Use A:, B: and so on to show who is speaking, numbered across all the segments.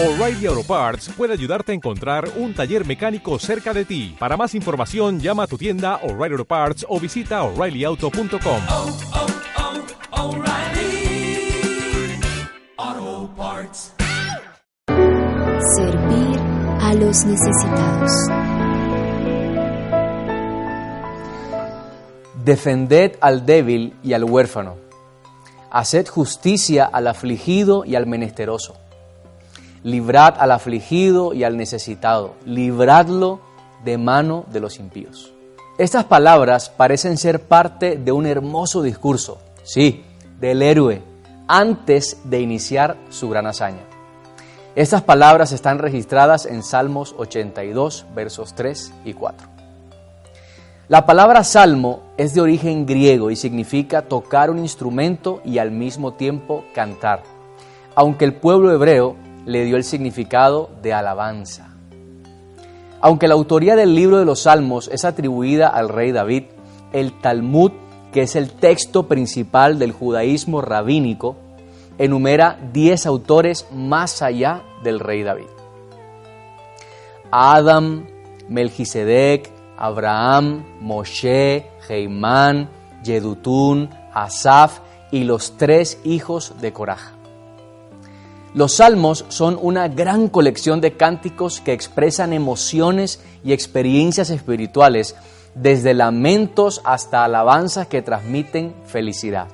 A: O'Reilly Auto Parts puede ayudarte a encontrar un taller mecánico cerca de ti. Para más información, llama a tu tienda O'Reilly Auto Parts o visita oreillyauto.com.
B: oh, oh, Parts.
C: Servir a los necesitados.
D: Defended al débil y al huérfano. Haced justicia al afligido y al menesteroso. Librad al afligido y al necesitado. Libradlo de mano de los impíos. Estas palabras parecen ser parte de un hermoso discurso, sí, del héroe, antes de iniciar su gran hazaña. Estas palabras están registradas en Salmos 82, versos 3 y 4. La palabra salmo es de origen griego y significa tocar un instrumento y al mismo tiempo cantar, aunque el pueblo hebreo le dio el significado de alabanza. Aunque la autoría del libro de los salmos es atribuida al rey David, el Talmud, que es el texto principal del judaísmo rabínico, enumera 10 autores más allá del rey David. Adam, Melquisedec, Abraham, Moshe, Heimán, Yedutún, Asaf y los tres hijos de Coraj. Los salmos son una gran colección de cánticos que expresan emociones y experiencias espirituales, desde lamentos hasta alabanzas que transmiten felicidad.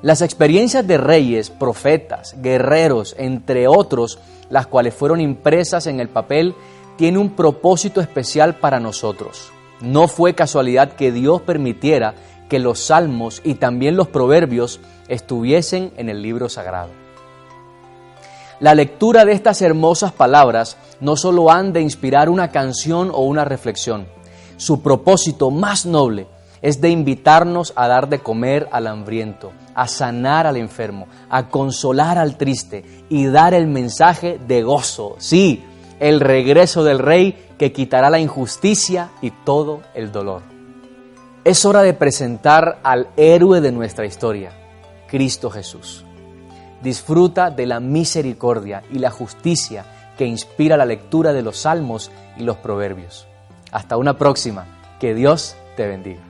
D: Las experiencias de reyes, profetas, guerreros, entre otros, las cuales fueron impresas en el papel, tienen un propósito especial para nosotros. No fue casualidad que Dios permitiera que los salmos y también los proverbios estuviesen en el libro sagrado. La lectura de estas hermosas palabras no solo han de inspirar una canción o una reflexión, su propósito más noble es de invitarnos a dar de comer al hambriento, a sanar al enfermo, a consolar al triste y dar el mensaje de gozo, sí, el regreso del Rey que quitará la injusticia y todo el dolor. Es hora de presentar al héroe de nuestra historia, Cristo Jesús. Disfruta de la misericordia y la justicia que inspira la lectura de los salmos y los proverbios. Hasta una próxima. Que Dios te bendiga.